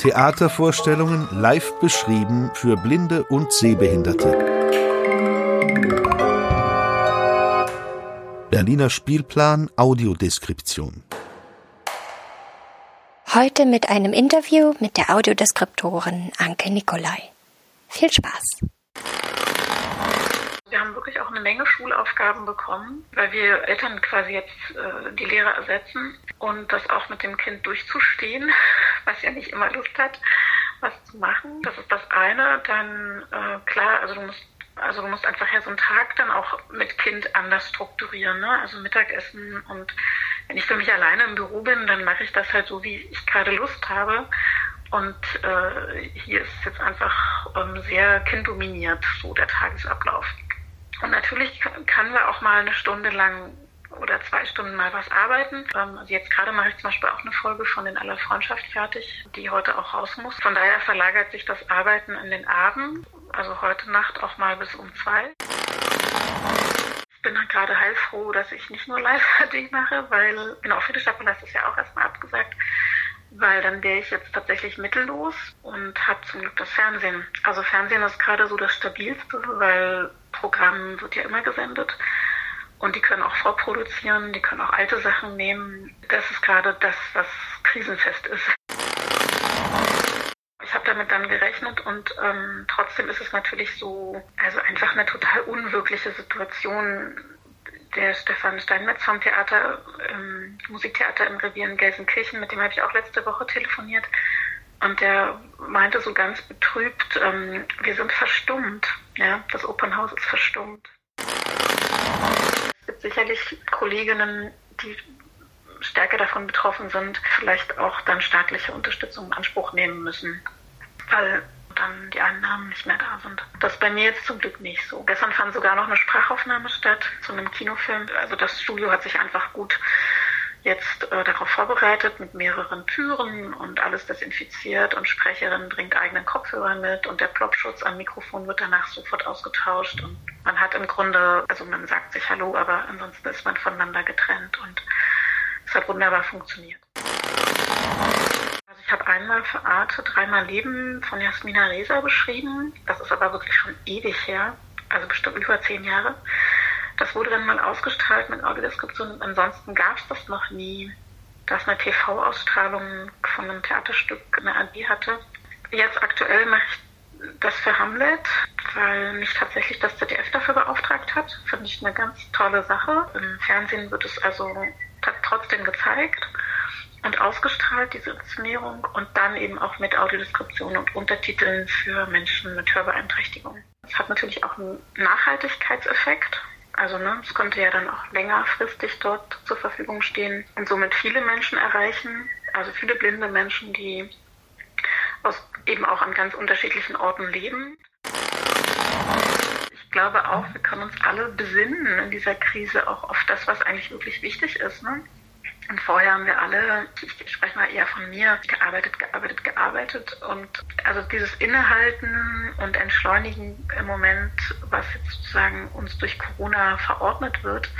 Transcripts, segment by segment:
Theatervorstellungen live beschrieben für Blinde und Sehbehinderte. Berliner Spielplan Audiodeskription. Heute mit einem Interview mit der Audiodeskriptorin Anke Nikolai. Viel Spaß! Haben wirklich auch eine Menge Schulaufgaben bekommen, weil wir Eltern quasi jetzt äh, die Lehrer ersetzen und das auch mit dem Kind durchzustehen, was ja nicht immer Lust hat, was zu machen. Das ist das eine. Dann äh, klar, also du musst also du musst einfach ja so einen Tag dann auch mit Kind anders strukturieren, ne? Also Mittagessen und wenn ich für mich alleine im Büro bin, dann mache ich das halt so, wie ich gerade Lust habe. Und äh, hier ist es jetzt einfach ähm, sehr kinddominiert, so der Tagesablauf. Und natürlich kann wir auch mal eine Stunde lang oder zwei Stunden mal was arbeiten. Ähm, also jetzt gerade mache ich zum Beispiel auch eine Folge von den aller Freundschaft fertig, die heute auch raus muss. Von daher verlagert sich das Arbeiten in den Abend, also heute Nacht auch mal bis um zwei. Ich bin gerade heilfroh, dass ich nicht nur Live-HD mache, weil genau, Friedrichstadtpalast ist ja auch erstmal abgesagt weil dann wäre ich jetzt tatsächlich mittellos und habe zum Glück das Fernsehen. Also Fernsehen ist gerade so das Stabilste, weil Programm wird ja immer gesendet. Und die können auch vorproduzieren, die können auch alte Sachen nehmen. Das ist gerade das, was krisenfest ist. Ich habe damit dann gerechnet und ähm, trotzdem ist es natürlich so, also einfach eine total unwirkliche Situation. Der Stefan Steinmetz vom Theater, ähm, Musiktheater im Revier in Gelsenkirchen, mit dem habe ich auch letzte Woche telefoniert. Und der meinte so ganz betrübt, ähm, wir sind verstummt. Ja, das Opernhaus ist verstummt. Es gibt sicherlich Kolleginnen, die stärker davon betroffen sind, vielleicht auch dann staatliche Unterstützung in Anspruch nehmen müssen, weil dann die Einnahmen nicht mehr da sind. Das ist bei mir jetzt zum Glück nicht so. Gestern fand sogar noch eine Sprachaufnahme statt zu einem Kinofilm. Also das Studio hat sich einfach gut jetzt äh, darauf vorbereitet mit mehreren Türen und alles desinfiziert und Sprecherin bringt eigenen Kopfhörer mit und der Plopschutz am Mikrofon wird danach sofort ausgetauscht und man hat im Grunde, also man sagt sich Hallo, aber ansonsten ist man voneinander getrennt und es hat wunderbar funktioniert. Habe einmal für Arte dreimal Leben von Jasmina Reza beschrieben. Das ist aber wirklich schon ewig her, also bestimmt über zehn Jahre. Das wurde dann mal ausgestrahlt mit Audiodeskription. Ansonsten gab es das noch nie, dass eine TV-Ausstrahlung von einem Theaterstück eine AD hatte. Jetzt aktuell mache ich das für Hamlet, weil mich tatsächlich das ZDF dafür beauftragt hat. Finde ich eine ganz tolle Sache. Im Fernsehen wird es also trotzdem gezeigt und ausgestrahlt, diese Inszenierung, und dann eben auch mit Audiodeskription und Untertiteln für Menschen mit Hörbeeinträchtigungen. Es hat natürlich auch einen Nachhaltigkeitseffekt. Also ne, es konnte ja dann auch längerfristig dort zur Verfügung stehen und somit viele Menschen erreichen, also viele blinde Menschen, die aus, eben auch an ganz unterschiedlichen Orten leben. Ich glaube auch, wir können uns alle besinnen in dieser Krise auch auf das, was eigentlich wirklich wichtig ist. Ne? Und vorher haben wir alle, ich spreche mal eher von mir, gearbeitet, gearbeitet, gearbeitet. Und also dieses Innehalten und Entschleunigen im Moment, was jetzt sozusagen uns durch Corona verordnet wird,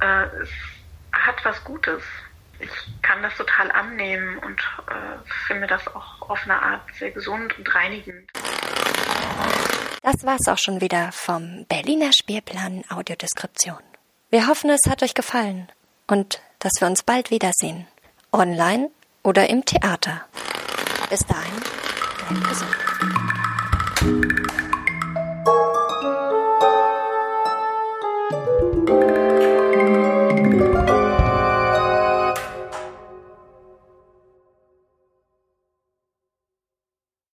äh, hat was Gutes. Ich kann das total annehmen und äh, finde das auch auf eine Art sehr gesund und reinigend. Das war's auch schon wieder vom Berliner Spielplan Audiodeskription. Wir hoffen, es hat euch gefallen und dass wir uns bald wiedersehen. Online oder im Theater. Bis dahin, bleibt gesund.